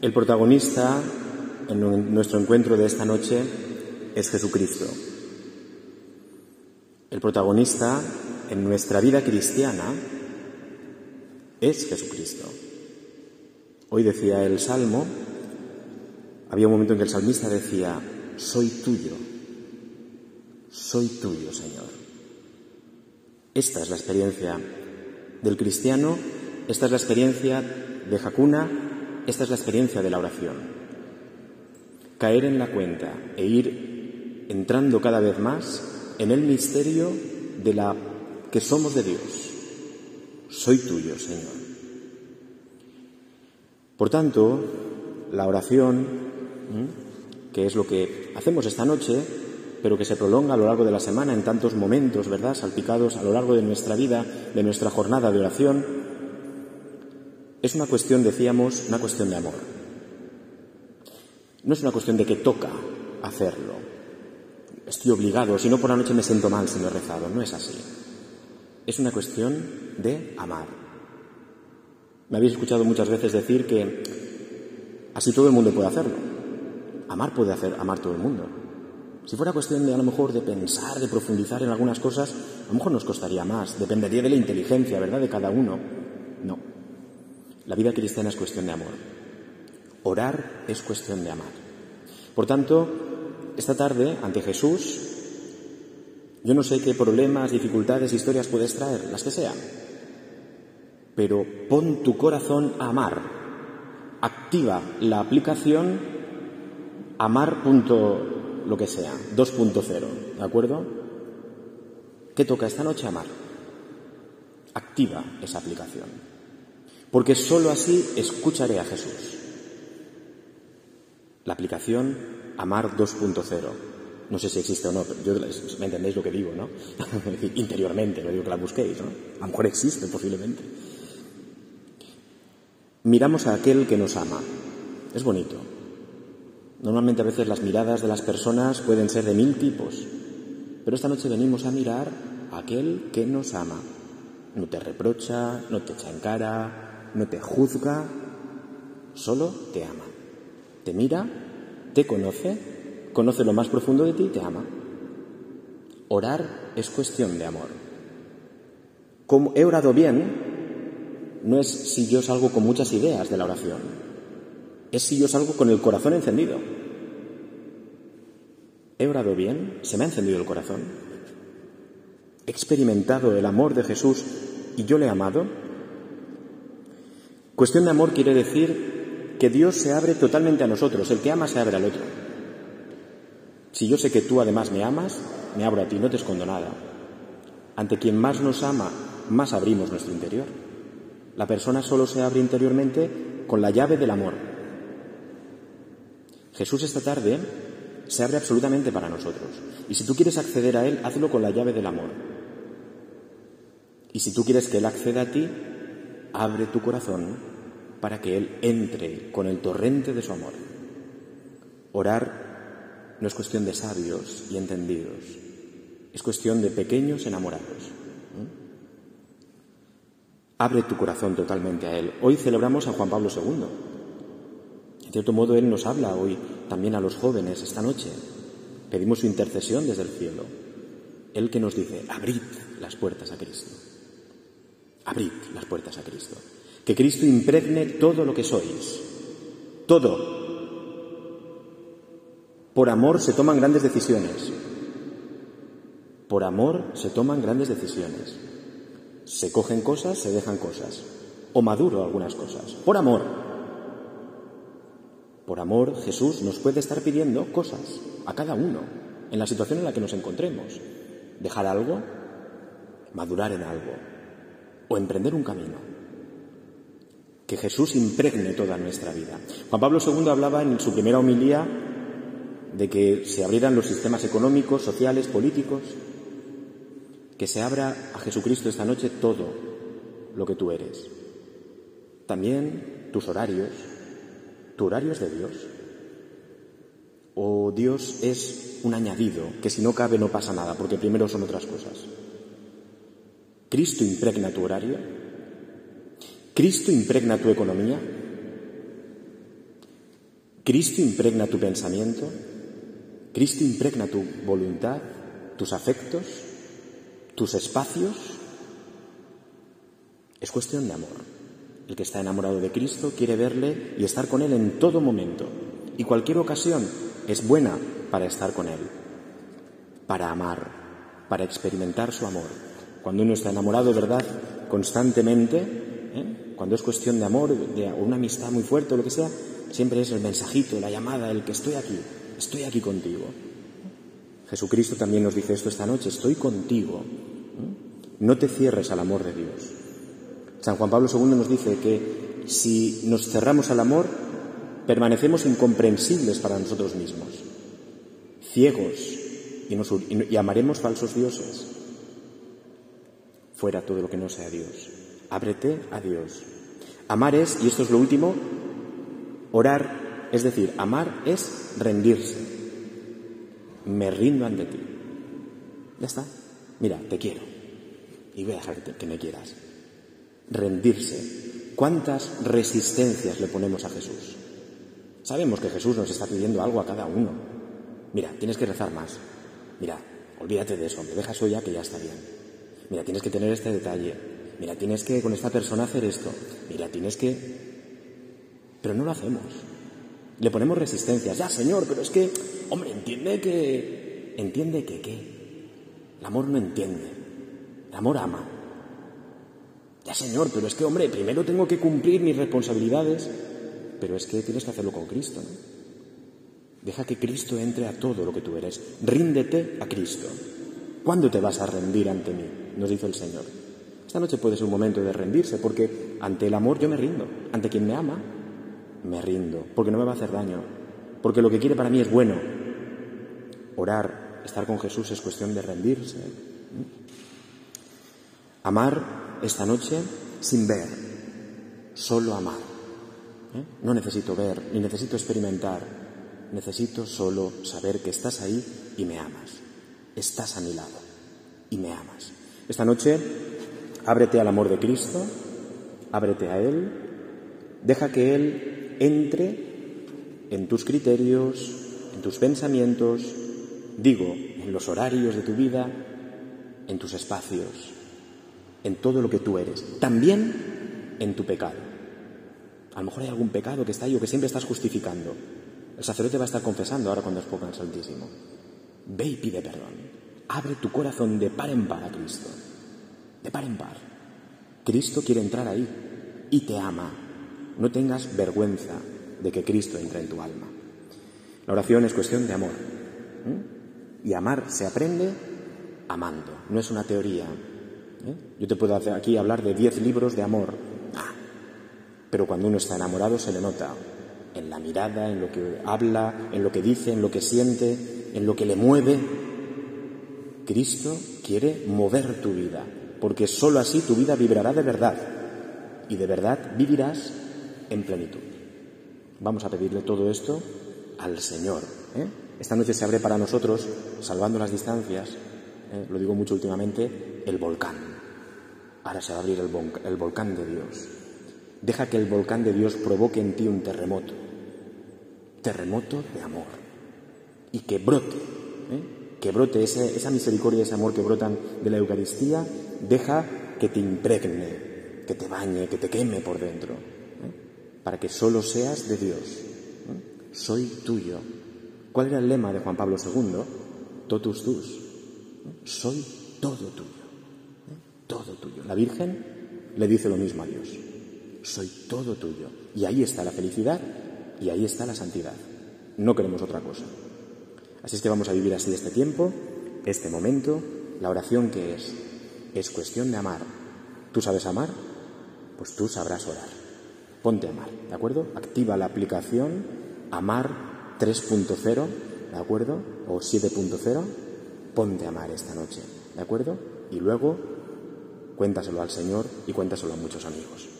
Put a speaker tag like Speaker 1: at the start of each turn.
Speaker 1: El protagonista en nuestro encuentro de esta noche es Jesucristo. El protagonista en nuestra vida cristiana es Jesucristo. Hoy decía el Salmo, había un momento en que el salmista decía, soy tuyo, soy tuyo, Señor. Esta es la experiencia del cristiano, esta es la experiencia de Jacuna, esta es la experiencia de la oración. Caer en la cuenta e ir entrando cada vez más en el misterio de la que somos de Dios. Soy tuyo, Señor. Por tanto, la oración, que es lo que hacemos esta noche, pero que se prolonga a lo largo de la semana en tantos momentos, ¿verdad?, salpicados a lo largo de nuestra vida, de nuestra jornada de oración, es una cuestión, decíamos, una cuestión de amor. No es una cuestión de que toca hacerlo. Estoy obligado, si no por la noche me siento mal si no he rezado. No es así. Es una cuestión de amar. Me habéis escuchado muchas veces decir que así todo el mundo puede hacerlo. Amar puede hacer amar todo el mundo. Si fuera cuestión de a lo mejor de pensar, de profundizar en algunas cosas, a lo mejor nos costaría más, dependería de la inteligencia, ¿verdad?, de cada uno. La vida cristiana es cuestión de amor. Orar es cuestión de amar. Por tanto, esta tarde, ante Jesús, yo no sé qué problemas, dificultades, historias puedes traer, las que sean, pero pon tu corazón a amar. Activa la aplicación amar lo que sea, 2.0, ¿de acuerdo? ¿Qué toca esta noche? Amar. Activa esa aplicación porque sólo así escucharé a Jesús. La aplicación Amar 2.0. No sé si existe o no, pero yo, me entendéis lo que digo, ¿no? Interiormente, no digo que la busquéis, ¿no? A lo mejor existe posiblemente. Miramos a aquel que nos ama. Es bonito. Normalmente a veces las miradas de las personas pueden ser de mil tipos, pero esta noche venimos a mirar a aquel que nos ama. No te reprocha, no te echa en cara, no te juzga, solo te ama. Te mira, te conoce, conoce lo más profundo de ti y te ama. Orar es cuestión de amor. Como he orado bien, no es si yo salgo con muchas ideas de la oración, es si yo salgo con el corazón encendido. He orado bien, se me ha encendido el corazón. He experimentado el amor de Jesús y yo le he amado Cuestión de amor quiere decir que Dios se abre totalmente a nosotros, el que ama se abre al otro. Si yo sé que tú además me amas, me abro a ti, no te escondo nada. Ante quien más nos ama, más abrimos nuestro interior. La persona solo se abre interiormente con la llave del amor. Jesús esta tarde se abre absolutamente para nosotros. Y si tú quieres acceder a Él, hazlo con la llave del amor. Y si tú quieres que Él acceda a ti, abre tu corazón para que Él entre con el torrente de su amor. Orar no es cuestión de sabios y entendidos, es cuestión de pequeños enamorados. Abre tu corazón totalmente a Él. Hoy celebramos a Juan Pablo II. En cierto modo, Él nos habla hoy también a los jóvenes esta noche. Pedimos su intercesión desde el cielo. Él que nos dice, abrid las puertas a Cristo. Abrid las puertas a Cristo. Que Cristo impregne todo lo que sois. Todo. Por amor se toman grandes decisiones. Por amor se toman grandes decisiones. Se cogen cosas, se dejan cosas. O maduro algunas cosas. Por amor. Por amor Jesús nos puede estar pidiendo cosas a cada uno en la situación en la que nos encontremos. Dejar algo, madurar en algo, o emprender un camino. Que Jesús impregne toda nuestra vida. Juan Pablo II hablaba en su primera homilía de que se abrieran los sistemas económicos, sociales, políticos, que se abra a Jesucristo esta noche todo lo que tú eres. También tus horarios. ¿Tu horario es de Dios? ¿O Dios es un añadido que si no cabe no pasa nada, porque primero son otras cosas? ¿Cristo impregna tu horario? ¿Cristo impregna tu economía? Cristo impregna tu pensamiento, Cristo impregna tu voluntad, tus afectos, tus espacios. Es cuestión de amor. El que está enamorado de Cristo quiere verle y estar con Él en todo momento. Y cualquier ocasión es buena para estar con Él, para amar, para experimentar su amor. Cuando uno está enamorado, ¿verdad? Constantemente, ¿eh? cuando es cuestión de amor, de una amistad muy fuerte o lo que sea, siempre es el mensajito, la llamada, el que estoy aquí, estoy aquí contigo. Jesucristo también nos dice esto esta noche, estoy contigo. No te cierres al amor de Dios. San Juan Pablo II nos dice que si nos cerramos al amor, permanecemos incomprensibles para nosotros mismos, ciegos y, y amaremos falsos dioses. Fuera todo lo que no sea Dios. Ábrete a Dios. Amar es, y esto es lo último, Orar, es decir, amar es rendirse. Me rindo ante ti. Ya está. Mira, te quiero. Y voy a dejar que me quieras. Rendirse. ¿Cuántas resistencias le ponemos a Jesús? Sabemos que Jesús nos está pidiendo algo a cada uno. Mira, tienes que rezar más. Mira, olvídate de eso, me deja eso ya que ya está bien. Mira, tienes que tener este detalle. Mira, tienes que con esta persona hacer esto. Mira, tienes que pero no lo hacemos. Le ponemos resistencias. Ya, Señor, pero es que, hombre, entiende que... ¿Entiende que qué? El amor no entiende. El amor ama. Ya, Señor, pero es que, hombre, primero tengo que cumplir mis responsabilidades. Pero es que tienes que hacerlo con Cristo. Deja que Cristo entre a todo lo que tú eres. Ríndete a Cristo. ¿Cuándo te vas a rendir ante mí? Nos dice el Señor. Esta noche puede ser un momento de rendirse, porque ante el amor yo me rindo. Ante quien me ama, me rindo, porque no me va a hacer daño, porque lo que quiere para mí es bueno. Orar, estar con Jesús es cuestión de rendirse. Amar esta noche sin ver, solo amar. ¿eh? No necesito ver, ni necesito experimentar, necesito solo saber que estás ahí y me amas. Estás a mi lado y me amas. Esta noche, ábrete al amor de Cristo, ábrete a Él, deja que Él entre en tus criterios, en tus pensamientos, digo, en los horarios de tu vida, en tus espacios, en todo lo que tú eres, también en tu pecado. A lo mejor hay algún pecado que está ahí o que siempre estás justificando. El sacerdote va a estar confesando ahora cuando exponga el Santísimo. Ve y pide perdón. Abre tu corazón de par en par a Cristo. De par en par. Cristo quiere entrar ahí y te ama no tengas vergüenza de que Cristo entre en tu alma. La oración es cuestión de amor. Y amar se aprende amando, no es una teoría. ¿eh? Yo te puedo hacer aquí hablar de diez libros de amor, ah, pero cuando uno está enamorado se le nota en la mirada, en lo que habla, en lo que dice, en lo que siente, en lo que le mueve. Cristo quiere mover tu vida, porque sólo así tu vida vibrará de verdad y de verdad vivirás en plenitud. Vamos a pedirle todo esto al Señor. ¿eh? Esta noche se abre para nosotros, salvando las distancias, ¿eh? lo digo mucho últimamente, el volcán. Ahora se va a abrir el, volcán de Dios. Deja que el volcán de Dios provoque en ti un terremoto. Terremoto de amor. Y que brote, ¿eh? Que brote esa misericordia, ese amor que brotan de la Eucaristía, deja que te impregne, que te bañe, que te queme por dentro para que solo seas de Dios. ¿eh? Soy tuyo. ¿Cuál era el lema de Juan Pablo II? Totus tus. ¿eh? Soy todo tuyo. ¿eh? Todo tuyo. La Virgen le dice lo mismo a Dios. Soy todo tuyo. Y ahí está la felicidad y ahí está la santidad. No queremos otra cosa. Así es que vamos a vivir así este tiempo, este momento, la oración que es, es cuestión de amar. ¿Tú sabes amar? Pues tú sabrás orar ponte a amar, ¿de acuerdo? Activa la aplicación Amar 3.0, ¿de acuerdo? O 7.0, ponte a amar esta noche, ¿de acuerdo? Y luego cuéntaselo al Señor y cuéntaselo a muchos amigos.